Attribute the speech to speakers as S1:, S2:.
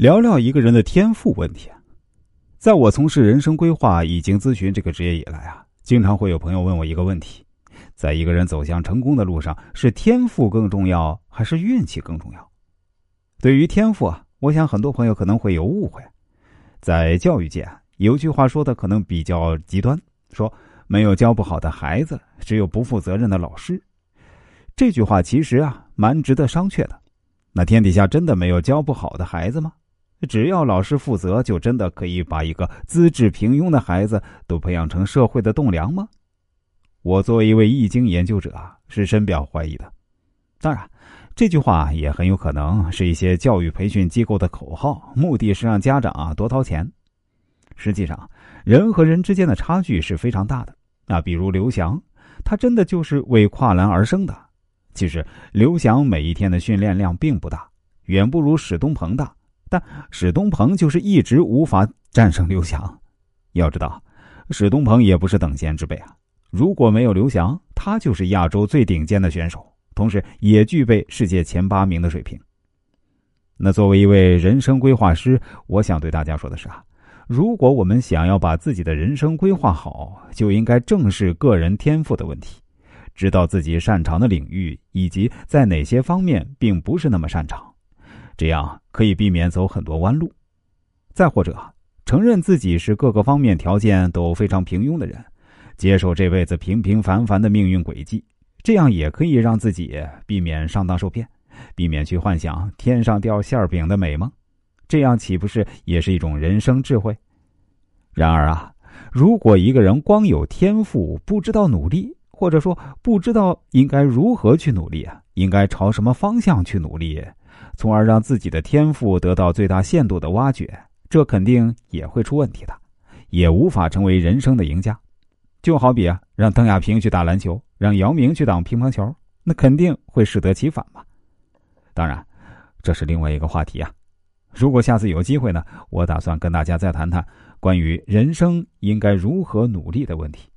S1: 聊聊一个人的天赋问题。在我从事人生规划、已经咨询这个职业以来啊，经常会有朋友问我一个问题：在一个人走向成功的路上，是天赋更重要，还是运气更重要？对于天赋啊，我想很多朋友可能会有误会。在教育界，有句话说的可能比较极端，说没有教不好的孩子，只有不负责任的老师。这句话其实啊，蛮值得商榷的。那天底下真的没有教不好的孩子吗？只要老师负责，就真的可以把一个资质平庸的孩子都培养成社会的栋梁吗？我作为一位易经研究者啊，是深表怀疑的。当然，这句话也很有可能是一些教育培训机构的口号，目的是让家长啊多掏钱。实际上，人和人之间的差距是非常大的。那比如刘翔，他真的就是为跨栏而生的。其实，刘翔每一天的训练量并不大，远不如史东鹏大。但史东鹏就是一直无法战胜刘翔。要知道，史东鹏也不是等闲之辈啊！如果没有刘翔，他就是亚洲最顶尖的选手，同时也具备世界前八名的水平。那作为一位人生规划师，我想对大家说的是啊，如果我们想要把自己的人生规划好，就应该正视个人天赋的问题，知道自己擅长的领域以及在哪些方面并不是那么擅长。这样可以避免走很多弯路，再或者承认自己是各个方面条件都非常平庸的人，接受这辈子平平凡凡的命运轨迹，这样也可以让自己避免上当受骗，避免去幻想天上掉馅饼的美梦，这样岂不是也是一种人生智慧？然而啊，如果一个人光有天赋，不知道努力，或者说不知道应该如何去努力啊，应该朝什么方向去努力？从而让自己的天赋得到最大限度的挖掘，这肯定也会出问题的，也无法成为人生的赢家。就好比啊，让邓亚萍去打篮球，让姚明去打乒乓球，那肯定会适得其反嘛。当然，这是另外一个话题啊。如果下次有机会呢，我打算跟大家再谈谈关于人生应该如何努力的问题。